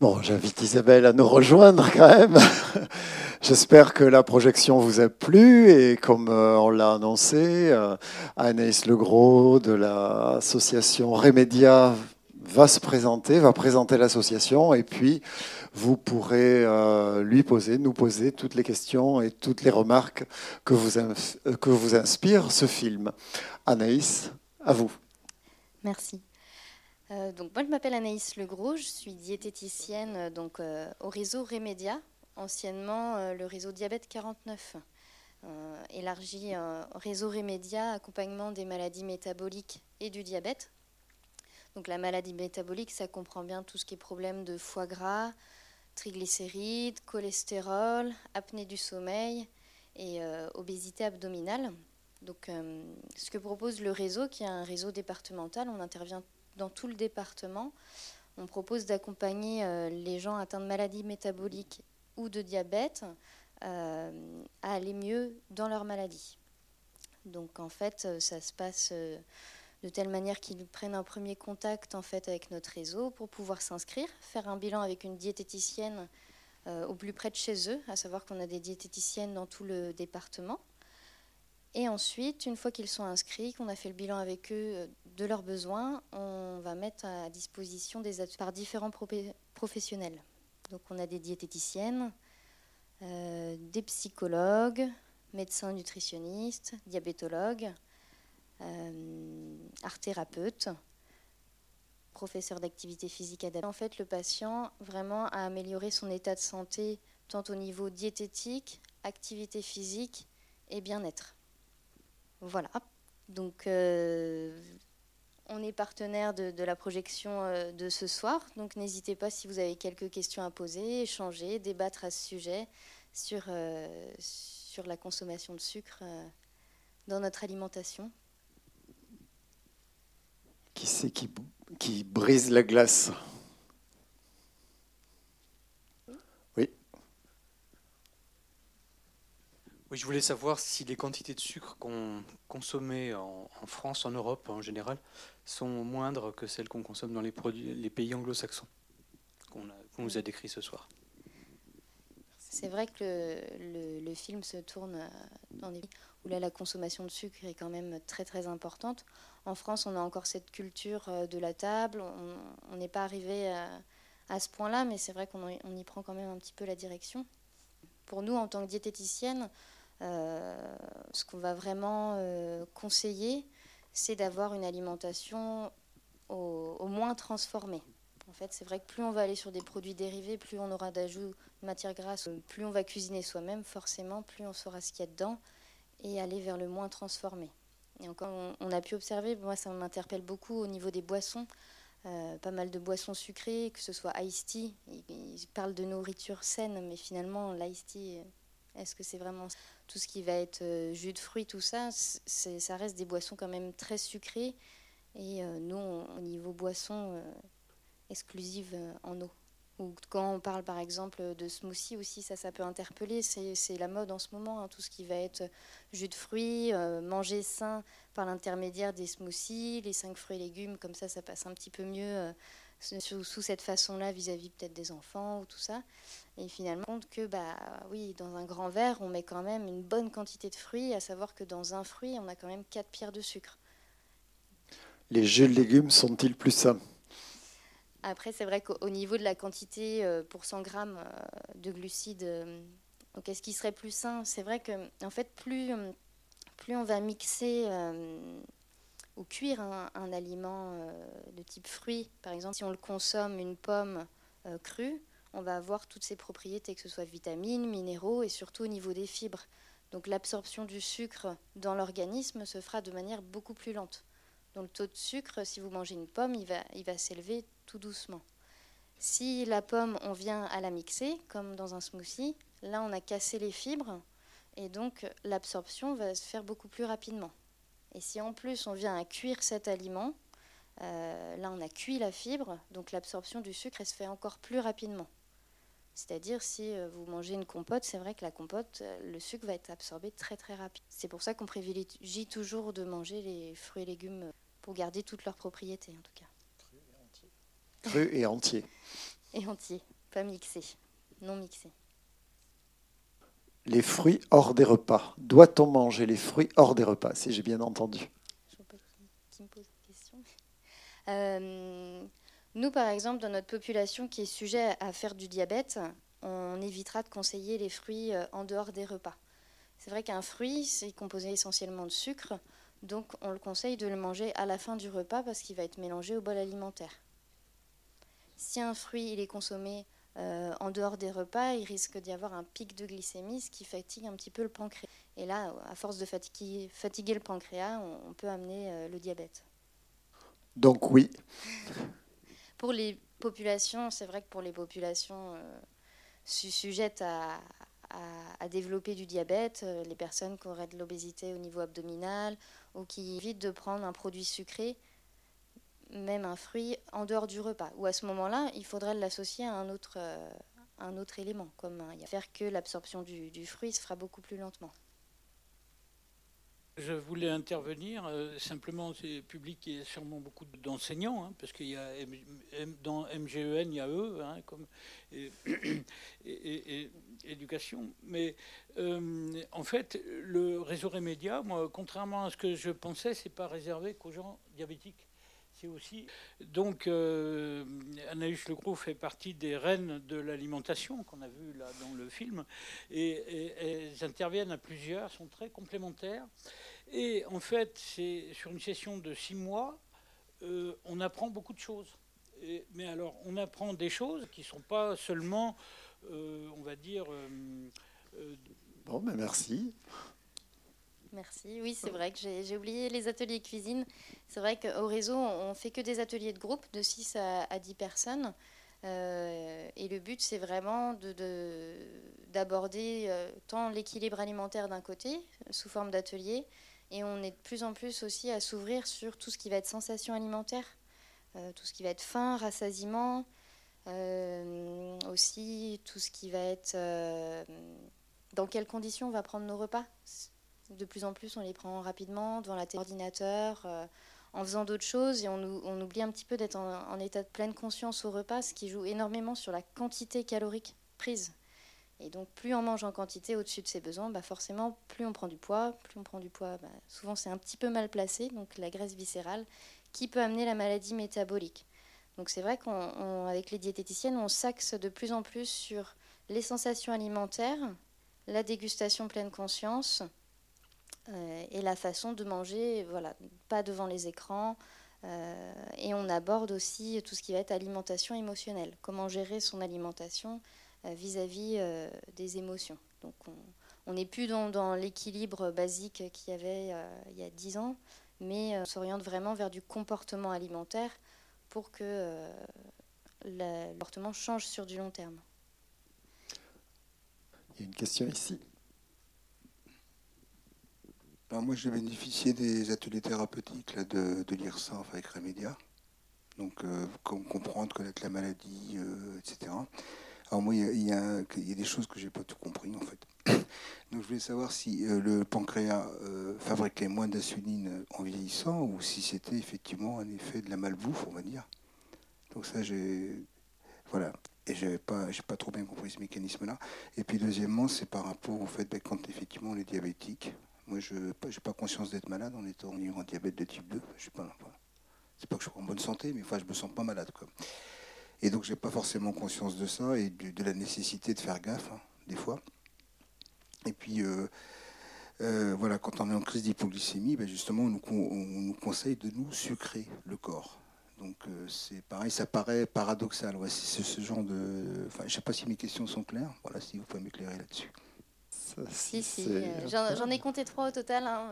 Bon, j'invite Isabelle à nous rejoindre quand même. J'espère que la projection vous a plu et comme euh, on l'a annoncé, euh, Anaïs Legros de l'association Remedia va se présenter, va présenter l'association et puis vous pourrez euh, lui poser, nous poser toutes les questions et toutes les remarques que vous, que vous inspire ce film. Anaïs, à vous. Merci. Donc moi je m'appelle Anaïs Legros, je suis diététicienne donc au réseau Remedia anciennement euh, le réseau Diabète 49, euh, élargi euh, réseau Remédia, accompagnement des maladies métaboliques et du diabète. Donc la maladie métabolique, ça comprend bien tout ce qui est problème de foie gras, triglycérides, cholestérol, apnée du sommeil et obésité abdominale. Donc ce que propose le réseau, qui est un réseau départemental, on intervient dans tout le département. On propose d'accompagner les gens atteints de maladies métaboliques ou de diabète euh, à aller mieux dans leur maladie. Donc en fait, euh, ça se passe euh, de telle manière qu'ils prennent un premier contact en fait avec notre réseau pour pouvoir s'inscrire, faire un bilan avec une diététicienne au plus près de chez eux, à savoir qu'on a des diététiciennes dans tout le département. Et ensuite, une fois qu'ils sont inscrits, qu'on a fait le bilan avec eux de leurs besoins, on va mettre à disposition des par différents professionnels. Donc on a des diététiciennes, euh, des psychologues, médecins nutritionnistes, diabétologues, euh, art thérapeutes, professeurs d'activité physique adaptée. En fait, le patient vraiment a amélioré son état de santé tant au niveau diététique, activité physique et bien-être. Voilà. Donc, euh, on est partenaire de, la projection euh, de ce soir, donc n'hésitez pas si vous avez quelques questions à poser, échanger, débattre à ce sujet sur, euh, la consommation de sucre dans notre alimentation. Qui c'est qui brise la glace? Oui, je voulais savoir si les quantités de sucre qu'on consommait en, France, en Europe en général, sont moindres que celles qu'on consomme dans les, pays anglo-saxons qu'on nous a décrit ce soir. C'est vrai que le, film se tourne euh, dans des pays où là, la consommation de sucre est quand même très très importante. En France, on a encore cette culture euh, de la table. On n'est pas arrivé à, à ce point-là, mais c'est vrai qu'on y prend quand même un petit peu la direction. Pour nous, en tant que diététicienne, ce qu'on va vraiment euh, conseiller, c'est d'avoir une alimentation au, moins transformée. En fait, c'est vrai que plus on va aller sur des produits dérivés, plus on aura d'ajouts de matières grasses, plus on va cuisiner soi-même, forcément, plus on saura ce qu'il y a dedans et aller vers le moins transformé. Et encore, on, a pu observer, moi ça m'interpelle beaucoup au niveau des boissons, euh, pas mal de boissons sucrées, que ce soit iced tea, ils, parlent de nourriture saine, mais finalement l'iced tea, est-ce que c'est vraiment tout ce qui va être euh, jus de fruits, tout ça, ça reste des boissons quand même très sucrées. Et euh, nous, au niveau boisson euh, exclusive en eau. Ou quand on parle par exemple de smoothie aussi, ça, ça peut interpeller. C'est la mode en ce moment, hein, tout ce qui va être jus de fruits, manger sain par l'intermédiaire des smoothies, les cinq fruits et légumes, comme ça, ça passe un petit peu mieux sous, sous cette façon-là vis-à-vis peut-être des enfants ou tout ça. Et finalement, compte que bah oui, dans un grand verre, on met quand même une bonne quantité de fruits, à savoir que dans un fruit, on a quand même 4 pierres de sucre. Les jus de légumes sont-ils plus sains? Après, c'est vrai qu'au niveau de la quantité euh, pour 100 grammes euh, de glucides, euh, qu'est-ce qui serait plus sain? C'est vrai que en fait, plus, plus on va mixer ou cuire un, aliment de type fruit, par exemple, si on le consomme une pomme crue, on va avoir toutes ces propriétés, que ce soit vitamines, minéraux et surtout au niveau des fibres. Donc l'absorption du sucre dans l'organisme se fera de manière beaucoup plus lente. Donc le taux de sucre, si vous mangez une pomme, il va, il va s'élever tout doucement. Si la pomme, on vient à la mixer, comme dans un smoothie, là on a cassé les fibres et donc l'absorption va se faire beaucoup plus rapidement. Et si en plus on vient à cuire cet aliment, euh, là on a cuit la fibre, donc l'absorption du sucre se fait encore plus rapidement. C'est-à-dire, si euh, vous mangez une compote, c'est vrai que la compote, euh, le sucre va être absorbé très très rapide. C'est pour ça qu'on privilégie toujours de manger les fruits et légumes pour garder toutes leurs propriétés, en tout cas. Cru et entier. et entiers, pas mixés, non mixés. Les fruits hors des repas. Doit-on manger les fruits hors des repas, si j'ai bien entendu? Euh, nous, par exemple, dans notre population qui est sujet à faire du diabète, on évitera de conseiller les fruits euh, en dehors des repas. C'est vrai qu'un fruit, c'est composé essentiellement de sucre, donc on le conseille de le manger à la fin du repas parce qu'il va être mélangé au bol alimentaire. Si un fruit il est consommé euh, en dehors des repas, il risque d'y avoir un pic de glycémie, ce qui fatigue un petit peu le pancréas. Et là, à force de fatiguer, fatiguer le pancréas, on, peut amener euh, le diabète. Donc oui. Pour les populations, c'est vrai que pour les populations sujettes à, à, développer du diabète, euh, les personnes qui auraient de l'obésité au niveau abdominal ou qui évitent de prendre un produit sucré, même un fruit, en dehors du repas. Ou à ce moment-là, il faudrait l'associer à un autre, euh, élément, comme faire que l'absorption du, fruit se fera beaucoup plus lentement. Je voulais intervenir. Euh, simplement, c'est public qui est sûrement beaucoup d'enseignants, hein, parce qu'il y a dans MGEN, il y a eux, hein, comme et, éducation. Mais euh, en fait, le réseau Remédia, moi, contrairement à ce que je pensais, c'est pas réservé qu'aux gens diabétiques. Aussi donc euh, Anaïs Legros fait partie des reines de l'alimentation qu'on a vu là dans le film, et, et, elles interviennent à plusieurs, sont très complémentaires. Et en fait, c'est sur une session de six mois, euh, on apprend beaucoup de choses. mais alors, on apprend des choses qui ne sont pas seulement, euh, on va dire. Euh, bon, mais merci. Merci. Oui, c'est vrai que j'ai oublié les ateliers cuisine. C'est vrai qu'au réseau, on fait que des ateliers de groupe de 6 à, 10 personnes. et le but, c'est vraiment d'aborder de, tant l'équilibre alimentaire d'un côté, sous forme d'atelier, et on est de plus en plus aussi à s'ouvrir sur tout ce qui va être sensation alimentaire, euh, tout ce qui va être faim, rassasiement, euh, aussi tout ce qui va être euh, dans quelles conditions on va prendre nos repas. De plus en plus, on les prend rapidement devant la ordinateur, en faisant d'autres choses, et on, oublie un petit peu d'être en, état de pleine conscience au repas, ce qui joue énormément sur la quantité calorique prise. Et donc, plus on mange en quantité au-dessus de ses besoins, bah forcément, plus on prend du poids. Plus on prend du poids, bah, souvent c'est un petit peu mal placé, donc la graisse viscérale, qui peut amener la maladie métabolique. Donc c'est vrai qu'avec les diététiciennes, on s'axe de plus en plus sur les sensations alimentaires, la dégustation pleine conscience euh, et la façon de manger, voilà, pas devant les écrans. Euh, et on aborde aussi tout ce qui va être alimentation émotionnelle, comment gérer son alimentation euh, vis-à-vis euh, des émotions. Donc on n'est plus dans, l'équilibre basique qu'il y avait euh, il y a 10 ans, mais on s'oriente vraiment vers du comportement alimentaire pour que le comportement change sur du long terme. Il y a une question ici. Alors moi, j'ai bénéficié des ateliers thérapeutiques de, de l'IRSA avec Remédia. Donc, comprendre, connaître la maladie, etc. Alors moi, il y, a, des choses que j'ai pas tout compris en fait. Donc je voulais savoir si euh, le pancréas euh, fabriquait moins d'insuline en vieillissant ou si c'était effectivement un effet de la malbouffe, on va dire. Donc ça, j'ai voilà. Et je pas, pas trop bien compris ce mécanisme-là. Et puis deuxièmement, c'est par rapport au fait ben, quand effectivement on est diabétique. Moi, je n'ai pas conscience d'être malade en étant en diabète de type 2. Je sais pas. C'est pas que je suis en bonne santé, mais enfin, je me sens pas malade. Quoi. Et donc, j'ai pas forcément conscience de ça et de, la nécessité de faire gaffe, hein, des fois. Et puis, euh, euh, voilà, quand on est en crise d'hypoglycémie, ben justement, on nous, conseille de nous sucrer le corps. Donc, euh, c'est pareil, ça paraît paradoxal. Ouais, c'est ce genre de. Enfin, je sais pas si mes questions sont claires. Voilà, si vous pouvez m'éclairer là-dessus. Si, si, j'en ai compté trois au total. Hein,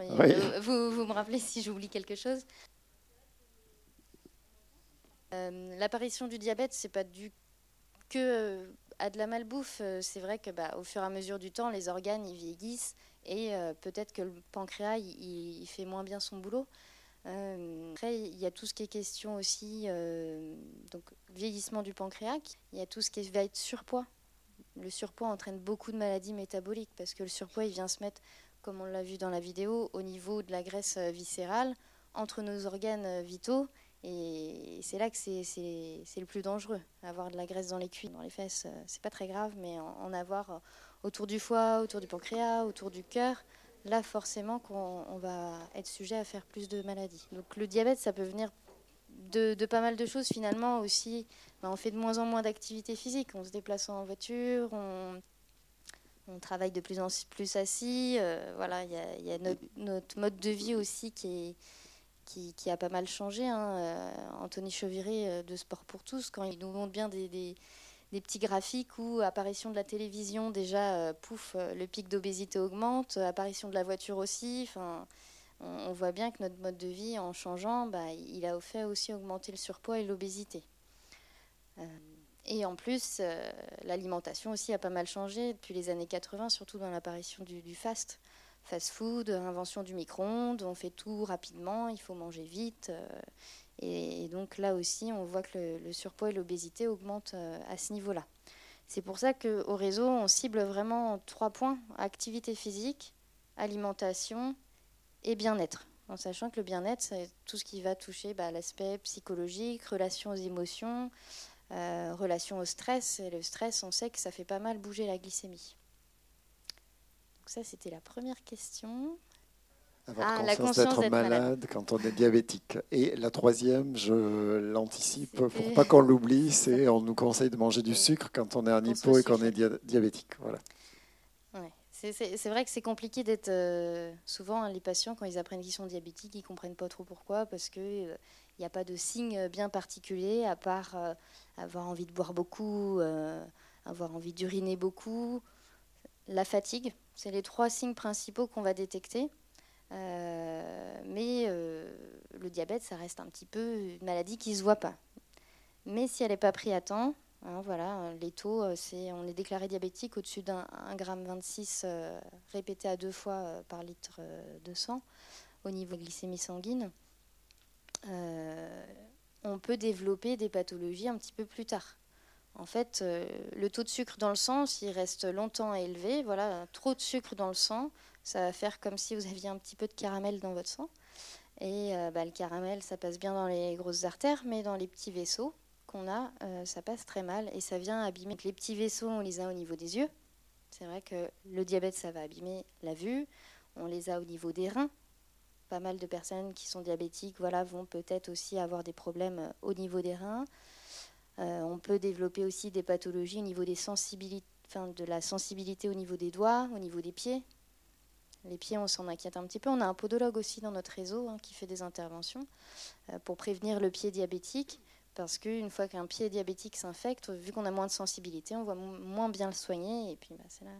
vous, vous me rappelez si j'oublie quelque chose euh, l'apparition du diabète, c'est pas dû que euh, à de la malbouffe. Euh, c'est vrai que bah, au fur et à mesure du temps, les organes ils vieillissent et peut-être que le pancréas il, fait moins bien son boulot. après, il y a tout ce qui est question aussi, donc vieillissement du pancréas. Il y a tout ce qui va être surpoids. Le surpoids entraîne beaucoup de maladies métaboliques parce que le surpoids il vient se mettre, comme on l'a vu dans la vidéo, au niveau de la graisse viscérale entre nos organes vitaux Et c'est là que c'est le plus dangereux. Avoir de la graisse dans les cuisses, dans les fesses, euh, c'est pas très grave, mais en, avoir euh, autour du foie, autour du pancréas, autour du cœur, là forcément qu'on va être sujet à faire plus de maladies. Donc le diabète, ça peut venir de, pas mal de choses finalement aussi. Ben, on fait de moins en moins d'activités physiques, on se déplace en voiture, on, travaille de plus en plus assis. Euh, voilà, il y a, notre, mode de vie aussi qui qui, a pas mal changé. Hein. Euh, Anthony Chauviré euh, de Sport pour tous, quand il nous montre bien des, des, petits graphiques où apparition de la télévision, déjà, pouf, le pic d'obésité augmente, apparition de la voiture aussi. On, voit bien que notre mode de vie, en changeant, bah, il a fait aussi augmenter le surpoids et l'obésité. et en plus, l'alimentation aussi a pas mal changé depuis les années 80, surtout dans l'apparition du, du fast fast-food, invention du micro-ondes, on fait tout rapidement, il faut manger vite. Euh, et, donc là aussi, on voit que le, surpoids et l'obésité augmentent euh, à ce niveau-là. C'est pour ça qu'au réseau, on cible vraiment trois points, activité physique, alimentation et bien-être. En sachant que le bien-être, c'est tout ce qui va toucher bah, l'aspect psychologique, relation aux émotions, euh, relation au stress. Et le stress, on sait que ça fait pas mal bouger la glycémie ça, c'était la première question. Avoir ah, conscience d'être malade, quand on est diabétique. Et la troisième, je l'anticipe pour pas qu'on l'oublie, c'est on nous conseille de manger du sucre quand on est en hypo et qu'on est diabétique. Voilà. C'est vrai que c'est compliqué d'être. Euh, souvent, hein, les patients, quand ils apprennent qu'ils sont diabétiques, ils comprennent pas trop pourquoi, parce qu'il n'y euh, a pas de signe bien particulier, à part euh, avoir envie de boire beaucoup, avoir envie d'uriner beaucoup, la fatigue. C'est les trois signes principaux qu'on va détecter. Euh, mais euh, le diabète, ça reste un petit peu une maladie qui ne se voit pas. Mais si elle n'est pas prise à temps, hein, voilà, les taux, euh, c'est, on est déclaré diabétique au-dessus d'un 1,26 g répété à deux fois par litre de sang au niveau glycémie sanguine. on peut développer des pathologies un petit peu plus tard. En fait, euh, le taux de sucre dans le sang, s'il reste longtemps élevé, voilà, trop de sucre dans le sang, ça va faire comme si vous aviez un petit peu de caramel dans votre sang. Et euh, bah, le caramel, ça passe bien dans les grosses artères, mais dans les petits vaisseaux qu'on a, euh, ça passe très mal et ça vient abîmer. Les petits vaisseaux, on les a au niveau des yeux. C'est vrai que le diabète, ça va abîmer la vue. On les a au niveau des reins. Pas mal de personnes qui sont diabétiques voilà, vont peut-être aussi avoir des problèmes au niveau des reins. Euh, on peut développer aussi des pathologies au niveau de la sensibilité au niveau des doigts, au niveau des pieds. Les pieds, on s'en inquiète un petit peu. On a un podologue aussi dans notre réseau hein, qui fait des interventions euh, pour prévenir le pied diabétique. Parce qu'une fois qu'un pied diabétique s'infecte, vu qu'on a moins de sensibilité, on voit moins bien le soigner. Et puis bah, c'est là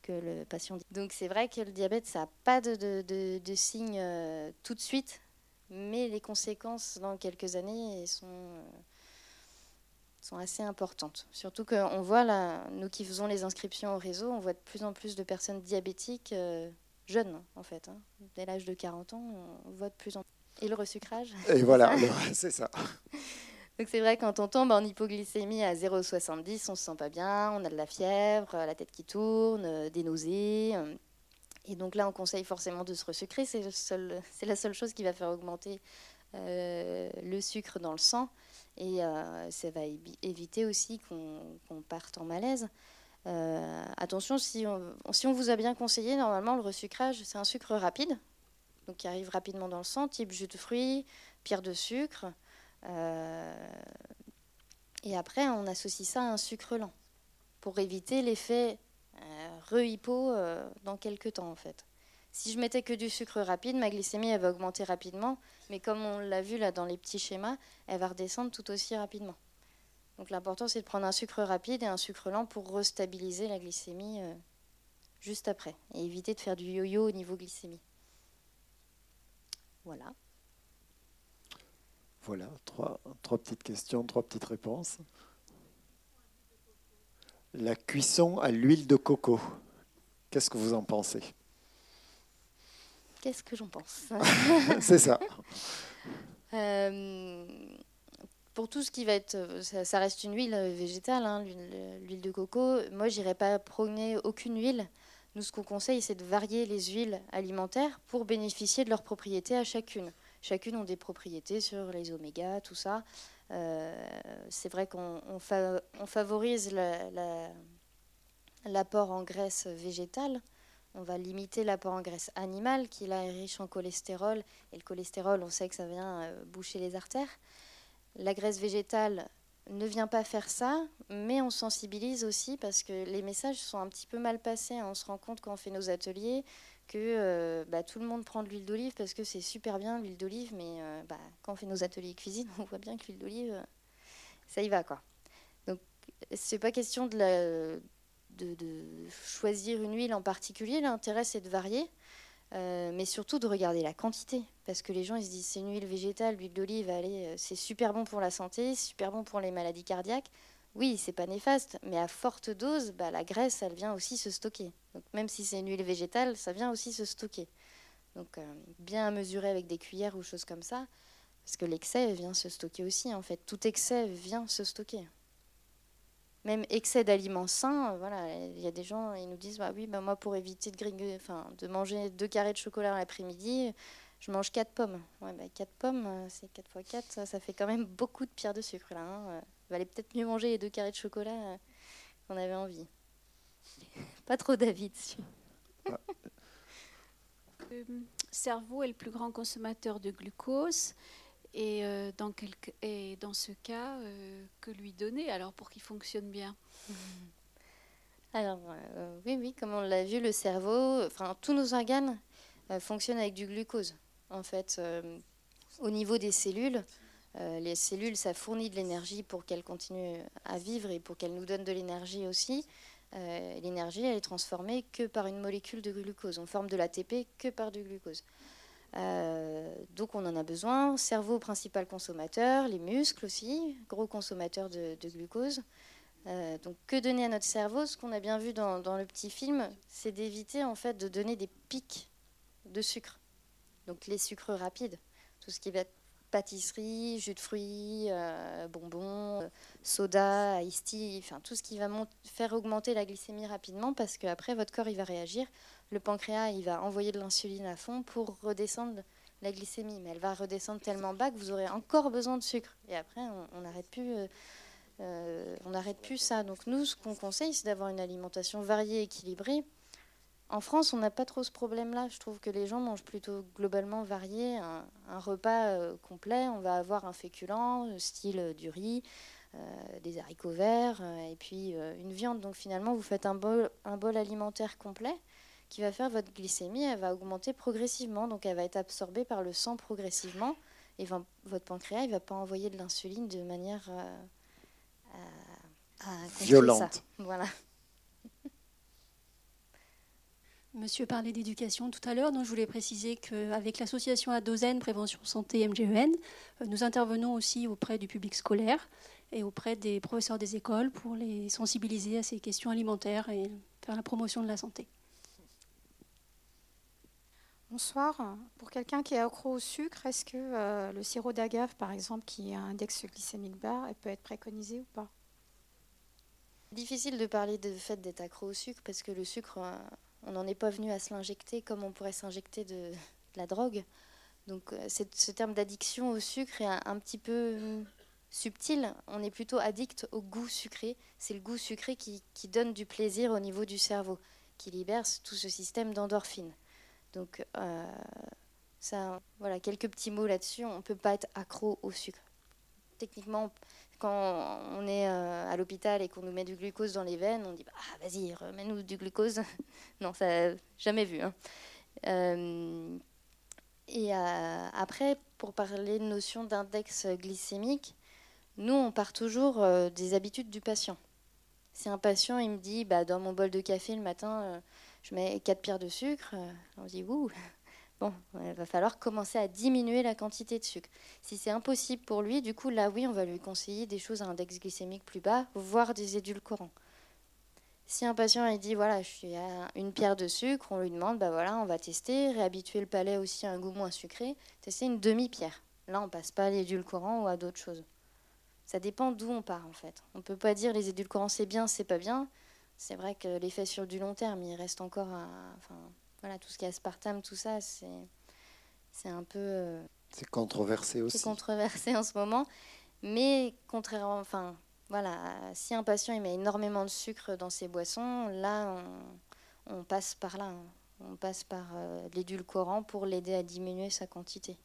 que le patient. Donc c'est vrai que le diabète, ça n'a pas de, de, signes euh, tout de suite, mais les conséquences dans quelques années sont sont assez importantes. Surtout qu'on voit, là, nous qui faisons les inscriptions au réseau, on voit de plus en plus de personnes diabétiques euh, jeunes, en fait. Hein. Dès l'âge de 40 ans, on voit de plus en plus. Et le resucrage Et voilà, c'est ça. Donc c'est vrai, quand on tombe en hypoglycémie à 0,70, on se sent pas bien, on a de la fièvre, la tête qui tourne, euh, des nausées. Euh. Et donc là, on conseille forcément de se resucrer. C'est la seule chose qui va faire augmenter le sucre dans le sang. Et euh, ça va éviter aussi qu'on parte en malaise. Euh, attention, si on, si on vous a bien conseillé, normalement, le resucrage, c'est un sucre rapide, donc qui arrive rapidement dans le sang, type jus de fruits, pierre de sucre. Euh, et après, on associe ça à un sucre lent pour éviter l'effet re-hypo dans quelques temps, en fait. Si je mettais que du sucre rapide, ma glycémie elle va augmenter rapidement, mais comme on l'a vu là dans les petits schémas, elle va redescendre tout aussi rapidement. Donc l'important c'est de prendre un sucre rapide et un sucre lent pour restabiliser la glycémie euh, juste après et éviter de faire du yo-yo au niveau glycémie. Voilà. Voilà, trois, trois petites questions, trois petites réponses. La cuisson à l'huile de coco, qu'est-ce que vous en pensez? Qu'est-ce que j'en pense? C'est ça. Euh, pour tout ce qui va être, ça, reste une huile végétale, hein, l'huile de coco. Moi, j'irai pas prôner aucune huile. Nous, ce qu'on conseille, c'est de varier les huiles alimentaires pour bénéficier de leurs propriétés à chacune. chacune ont des propriétés sur les omégas, tout ça. c'est vrai qu'on favorise l'apport en graisse végétale. On va limiter l'apport en graisse animale, qui là est riche en cholestérol. Et le cholestérol, on sait que ça vient boucher les artères. La graisse végétale, ne vient pas faire ça, mais on sensibilise aussi parce que les messages sont un petit peu mal passés. On se rend compte quand on fait nos ateliers que euh, bah, tout le monde prend de l'huile d'olive parce que c'est super bien l'huile d'olive, mais euh, bah, quand on fait nos ateliers cuisine, on voit bien que l'huile d'olive, euh, ça y va quoi. Donc c'est pas question de, de, choisir une huile en particulier. L'intérêt c'est de varier. Euh, mais surtout de regarder la quantité. Parce que les gens se disent c'est une huile végétale, l'huile d'olive, allez, euh, c'est super bon pour la santé, super bon pour les maladies cardiaques. Oui, c'est pas néfaste, mais à forte dose, bah, la graisse, elle vient aussi se stocker. Donc même si c'est une huile végétale, ça vient aussi se stocker. Donc euh, bien à mesurer avec des cuillères ou choses comme ça, parce que l'excès vient se stocker aussi. En fait, tout excès vient se stocker même excès d'aliments sains, euh, voilà, il y a des gens, ils nous disent, bah oui, bah moi pour éviter de, de manger deux carrés de chocolat l'après-midi, je mange quatre pommes. Ouais, bah, quatre pommes, euh, c'est 4 fois 4, ça, fait quand même beaucoup de pierres de sucre là. Hein. Euh, il valait peut-être mieux manger les deux carrés de chocolat qu'on avait envie. Pas trop dessus. Le cerveau est le plus grand consommateur de glucose. Et, euh, dans et dans ce cas, euh, que lui donner alors pour qu'il fonctionne bien? Alors, euh, oui, oui, comme on l'a vu, le cerveau, enfin, tous nos organes fonctionnent avec du glucose. En fait, au niveau des cellules, les cellules, ça fournit de l'énergie pour qu'elles continuent à vivre et pour qu'elles nous donnent de l'énergie aussi. l'énergie, elle est transformée que par une molécule de glucose. On forme de l'ATP que par du glucose. Euh, donc on en a besoin. Cerveau principal consommateur, les muscles aussi, gros consommateurs de, glucose. Euh, donc que donner à notre cerveau? Ce qu'on a bien vu dans, le petit film, c'est d'éviter en fait de donner des pics de sucre. Donc les sucres rapides, tout ce qui va être pâtisserie, jus de fruits, euh, bonbons, soda, iced tea, enfin tout ce qui va faire augmenter la glycémie rapidement parce qu'après votre corps il va réagir le pancréas il va envoyer de l'insuline à fond pour redescendre la glycémie, mais elle va redescendre tellement bas que vous aurez encore besoin de sucre. Et après, on n'arrête plus, euh, euh, on n'arrête plus ça. Donc nous, ce qu'on conseille, c'est d'avoir une alimentation variée, équilibrée. En France, on n'a pas trop ce problème-là. Je trouve que les gens mangent plutôt globalement varié. Un, repas euh, complet, on va avoir un féculent, style du riz, des haricots verts, et puis une viande. Donc finalement, vous faites un bol, un bol alimentaire complet qui va faire votre glycémie, elle va augmenter progressivement, donc elle va être absorbée par le sang progressivement, et votre pancréas, il va pas envoyer de l'insuline de manière euh, violente. Voilà. Monsieur parlait d'éducation tout à l'heure, donc je voulais préciser qu'avec l'association Adozen Prévention Santé MGEN, euh, nous intervenons aussi auprès du public scolaire et auprès des professeurs des écoles pour les sensibiliser à ces questions alimentaires et faire la promotion de la santé. Bonsoir. Pour quelqu'un qui est accro au sucre, est-ce que euh, le sirop d'agave, par exemple, qui a un index glycémique bas, peut être préconisé ou pas? Difficile de parler de fait d'être accro au sucre parce que le sucre, euh, on n'en est pas venu à se l'injecter comme on pourrait s'injecter de, la drogue. Donc euh, ce terme d'addiction au sucre est un, petit peu subtil. On est plutôt addict au goût sucré. C'est le goût sucré qui, qui donne du plaisir au niveau du cerveau, qui libère tout ce système d'endorphine. Donc, euh, ça, voilà, quelques petits mots là-dessus. On ne peut pas être accro au sucre. Techniquement, quand on est euh, à l'hôpital et qu'on nous met du glucose dans les veines, on dit ah vas-y remets-nous du glucose. non, ça jamais vu. Hein. Euh, et après, pour parler de notion d'index glycémique, nous on part toujours des habitudes du patient. Si un patient il me dit bah, dans mon bol de café le matin je mets 4 pierres de sucre, euh, on dit, ouh, bon, il va falloir commencer à diminuer la quantité de sucre. Si c'est impossible pour lui, du coup, là, oui, on va lui conseiller des choses à index glycémique plus bas, voire des édulcorants. Si un patient il dit voilà, je suis à une pierre de sucre, on lui demande bah voilà, on va tester, réhabituer le palais aussi à un goût moins sucré, tester une demi-pierre. Là, on passe pas à l'édulcorant ou à d'autres choses. Ça dépend d'où on part en fait. On peut pas dire les édulcorants c'est bien, c'est pas bien c'est vrai que l'effet sur du long terme, il reste encore à, enfin, voilà, tout ce qui est aspartame, tout ça, c'est, c'est un peu, euh, C'est controversé aussi. C'est controversé en ce moment. Mais contrairement, enfin, voilà, si un patient il met énormément de sucre dans ses boissons, là, on, passe par là. Hein. On passe par euh, l'édulcorant pour l'aider à diminuer sa quantité.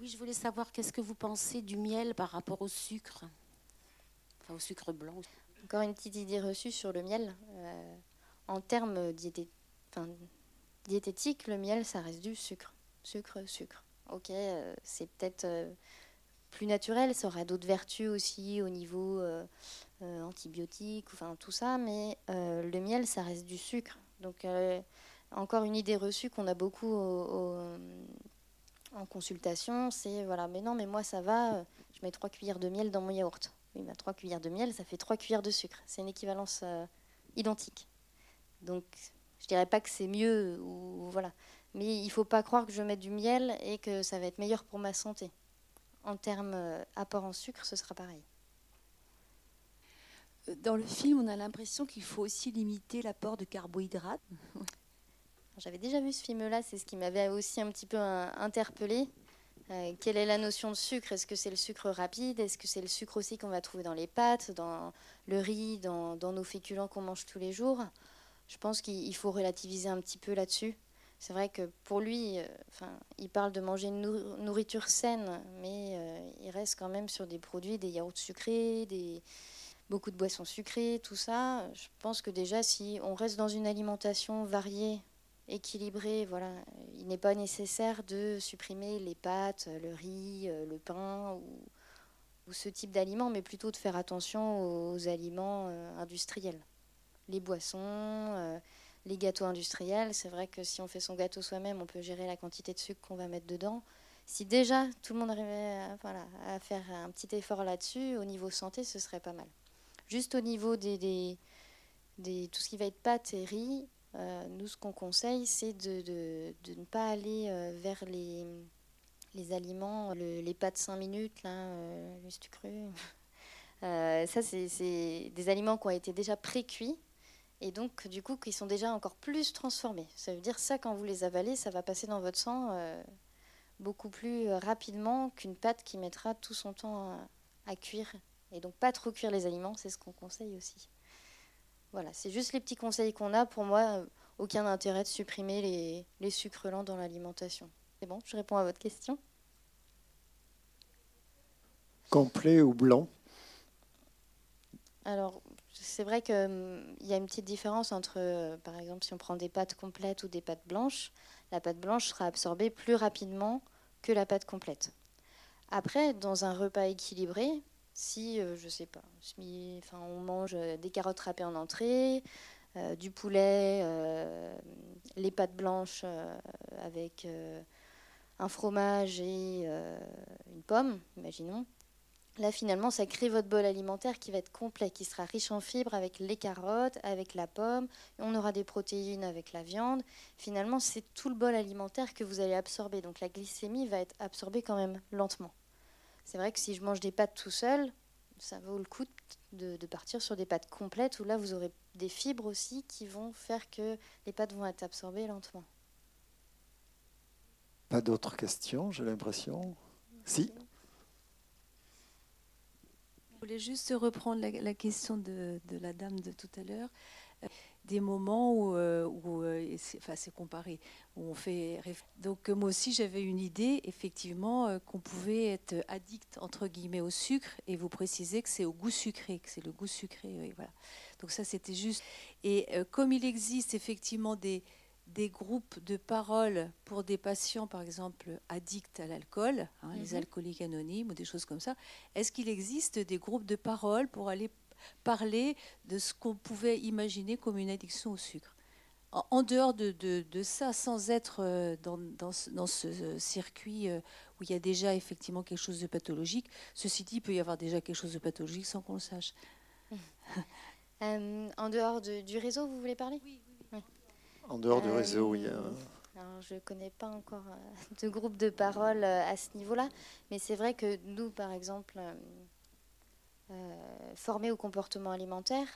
Oui, je voulais savoir qu'est-ce que vous pensez du miel par rapport au sucre, enfin au sucre blanc. Encore une petite idée reçue sur le miel. Euh, en termes diététiques, le miel, ça reste du sucre. Sucre, sucre. Ok, euh, c'est peut-être plus naturel, ça aura d'autres vertus aussi au niveau euh, euh, antibiotique, enfin tout ça, mais euh, le miel, ça reste du sucre. Donc encore une idée reçue qu'on a beaucoup en consultation, c'est voilà, mais non, mais moi ça va, je mets trois cuillères de miel dans mon yaourt. Oui, mais trois cuillères de miel, ça fait trois cuillères de sucre. C'est une équivalence identique. Donc je dirais pas que c'est mieux ou voilà, mais il faut pas croire que je mets du miel et que ça va être meilleur pour ma santé en termes euh, apport en sucre, ce sera pareil. Dans le film, on a l'impression qu'il faut aussi limiter l'apport de carbohydrates. J'avais déjà vu ce film-là, c'est ce qui m'avait aussi un petit peu interpellé. Euh, quelle est la notion de sucre? Est-ce que c'est le sucre rapide? Est-ce que c'est le sucre aussi qu'on va trouver dans les pâtes, dans le riz, dans nos féculents qu'on mange tous les jours? Je pense qu'il faut relativiser un petit peu là-dessus c'est vrai que pour lui, euh, il parle de manger une nourriture saine, mais euh, il reste quand même sur des produits, des yaourts sucrés, des, beaucoup de boissons sucrées, tout ça. Je pense que déjà, si on reste dans une alimentation variée, équilibrée, voilà, il n'est pas nécessaire de supprimer les pâtes, le riz, euh, le pain ou, ce type d'aliments, mais plutôt de faire attention aux aliments industriels, les boissons les gâteaux industriels, c'est vrai que si on fait son gâteau soi-même, on peut gérer la quantité de sucre qu'on va mettre dedans. Si déjà tout le monde arrivait à, voilà, à faire un petit effort là-dessus, au niveau santé, ce serait pas mal. Juste au niveau des, des, tout ce qui va être pâtes et riz, euh, nous ce qu'on conseille, c'est de, de, ne pas aller euh, vers les, aliments, les pâtes 5 minutes, là, euh, le cru. ça, c'est des aliments qui ont été déjà pré-cuits et donc du coup qui sont déjà encore plus transformés. Ça veut dire ça quand vous les avalez, ça va passer dans votre sang euh, beaucoup plus rapidement qu'une pâte qui mettra tout son temps à, cuire. Et donc pas trop cuire les aliments, c'est ce qu'on conseille aussi. Voilà, c'est juste les petits conseils qu'on a. Pour moi, aucun intérêt de supprimer les, les sucres lents dans l'alimentation. C'est bon, je réponds à votre question. Complet ou blanc? Alors, c'est vrai qu'il hum, y a une petite différence entre, euh, par exemple, si on prend des pâtes complètes ou des pâtes blanches, la pâte blanche sera absorbée plus rapidement que la pâte complète. Après, dans un repas équilibré, si, euh, je sais pas, on mange euh, des carottes râpées en entrée, du poulet, les pâtes blanches avec un fromage et une pomme, imaginons, Là, finalement, ça crée votre bol alimentaire qui va être complet, qui sera riche en fibres avec les carottes, avec la pomme. On aura des protéines avec la viande. Finalement, c'est tout le bol alimentaire que vous allez absorber. Donc la glycémie va être absorbée quand même lentement. C'est vrai que si je mange des pâtes tout seul, ça vaut le coup de, de, partir sur des pâtes complètes où là, vous aurez des fibres aussi qui vont faire que les pâtes vont être absorbées lentement. Pas d'autres questions, j'ai l'impression. Si je voulais juste reprendre la, question de, la dame de tout à l'heure. Euh, des moments où, euh, où euh, enfin, c'est comparé, où on fait. Donc moi aussi j'avais une idée, effectivement, qu'on pouvait être addict entre guillemets au sucre, et vous précisez que c'est au goût sucré, que c'est le goût sucré. voilà. Donc ça c'était juste. Et comme il existe effectivement des des groupes de parole pour des patients, par exemple, addicts à l'alcool, hein, les mhm. alcooliques anonymes ou des choses comme ça. Est-ce qu'il existe des groupes de parole pour aller parler de ce qu'on pouvait imaginer comme une addiction au sucre en, dehors de, de, ça, sans être euh, dans, dans, ce, dans, ce, circuit euh, où il y a déjà effectivement quelque chose de pathologique, ceci dit, il peut y avoir déjà quelque chose de pathologique sans qu'on le sache. Euh, en dehors du réseau, vous voulez parler? Oui. En dehors du réseau, oui. Euh, je ne connais pas encore euh, de groupe de parole euh, à ce niveau-là, mais c'est vrai que nous, par exemple, formés au comportement alimentaire,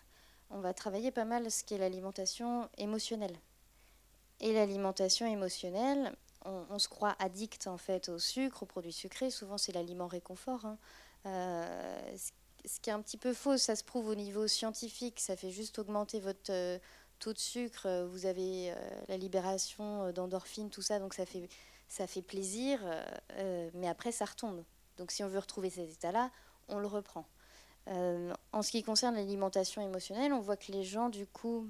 on va travailler pas mal ce qui est l'alimentation émotionnelle. Et l'alimentation émotionnelle, on, se croit addict en fait au sucre, aux produits sucrés. Souvent, c'est l'aliment réconfort. Hein. Euh, ce qui est un petit peu faux, ça se prouve au niveau scientifique. Ça fait juste augmenter votre euh, taux de sucre. Vous avez la libération d'endorphines, tout ça, donc ça fait, ça fait plaisir. mais après, ça retombe. Donc, si on veut retrouver cet état-là, on le reprend. En ce qui concerne l'alimentation émotionnelle, on voit que les gens, du coup,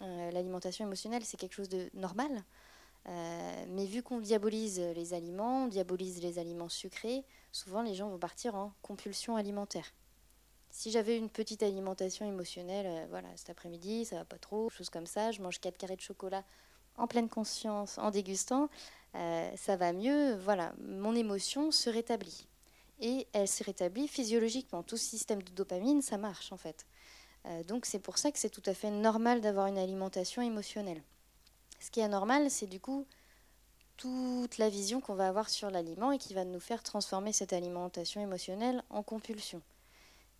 l'alimentation émotionnelle, c'est quelque chose de normal. Euh, mais vu qu'on diabolise les aliments, on diabolise les aliments sucrés, souvent les gens vont partir en compulsion alimentaire. Si j'avais une petite alimentation émotionnelle, euh, voilà, cet après-midi, ça va pas trop, choses comme ça, je mange 4 carrés de chocolat en pleine conscience, en dégustant, euh, ça va mieux, voilà, mon émotion se rétablit. Et elle se rétablit physiologiquement. Tout système de dopamine, ça marche en fait. donc c'est pour ça que c'est tout à fait normal d'avoir une alimentation émotionnelle. Ce qui est anormal, c'est du coup toute la vision qu'on va avoir sur l'aliment et qui va nous faire transformer cette alimentation émotionnelle en compulsion.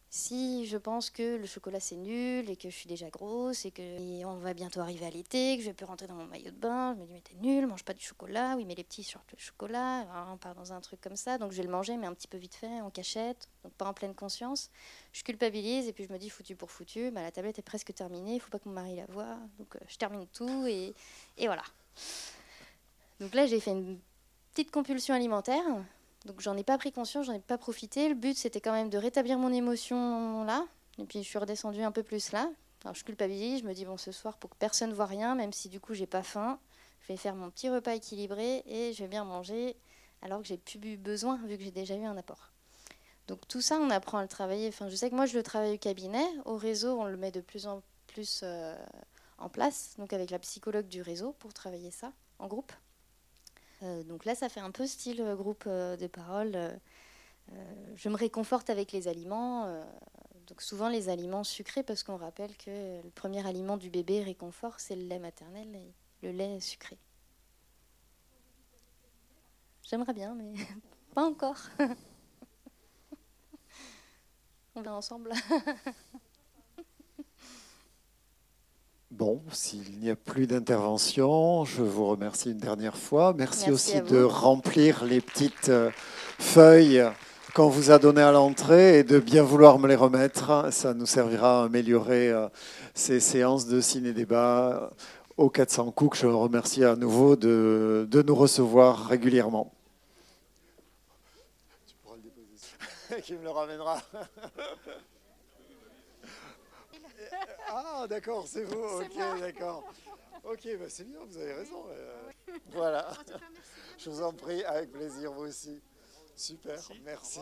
Si je pense que le chocolat c'est nul et que je suis déjà grosse et que on va bientôt arriver à l'été, que je vais plus rentrer dans mon maillot de bain, je me dis mais t'es nul, mange pas du chocolat, oui mais les petits sortent le chocolat, on part dans un truc comme ça, donc je vais le manger mais un petit peu vite fait, en cachette, donc pas en pleine conscience. Je culpabilise et puis je me dis foutu pour foutu, bah, la tablette est presque terminée, il faut pas que mon mari la voie, donc euh, je termine tout et, et voilà. Donc là j'ai fait une petite compulsion alimentaire donc j'en ai pas pris conscience, j'en ai pas profité. Le but c'était quand même de rétablir mon émotion là. Et puis je suis redescendue un peu plus là. Alors je culpabilise, je me dis bon ce soir pour que personne ne voit rien, même si du coup j'ai pas faim, je vais faire mon petit repas équilibré et je vais bien manger alors que j'ai plus besoin vu que j'ai déjà eu un apport. Donc tout ça on apprend à le travailler. Enfin je sais que moi je le travaille au cabinet, au réseau on le met de plus en plus euh, en place, donc avec la psychologue du réseau pour travailler ça en groupe. Euh, donc là, ça fait un peu style euh, groupe euh, de parole. je me réconforte avec les aliments. donc souvent les aliments sucrés, parce qu'on rappelle que le premier aliment du bébé réconfort, c'est le lait maternel le lait sucré. J'aimerais bien, mais pas encore. On va ensemble. Bon, s'il n'y a plus d'intervention, je vous remercie une dernière fois. Merci, aussi de remplir les petites euh, feuilles qu'on vous a données à l'entrée et de bien vouloir me les remettre. Ça nous servira à améliorer euh, ces séances de ciné-débat au 400 coups. Je remercie à nouveau de, de nous recevoir régulièrement. Tu pourras le déposer. Qui me le ramènera Ah, d'accord, c'est vous. Ok, d'accord. Ok, bah c'est bien, vous avez raison. Euh, voilà. Je vous en prie, avec plaisir, vous aussi. Super, merci.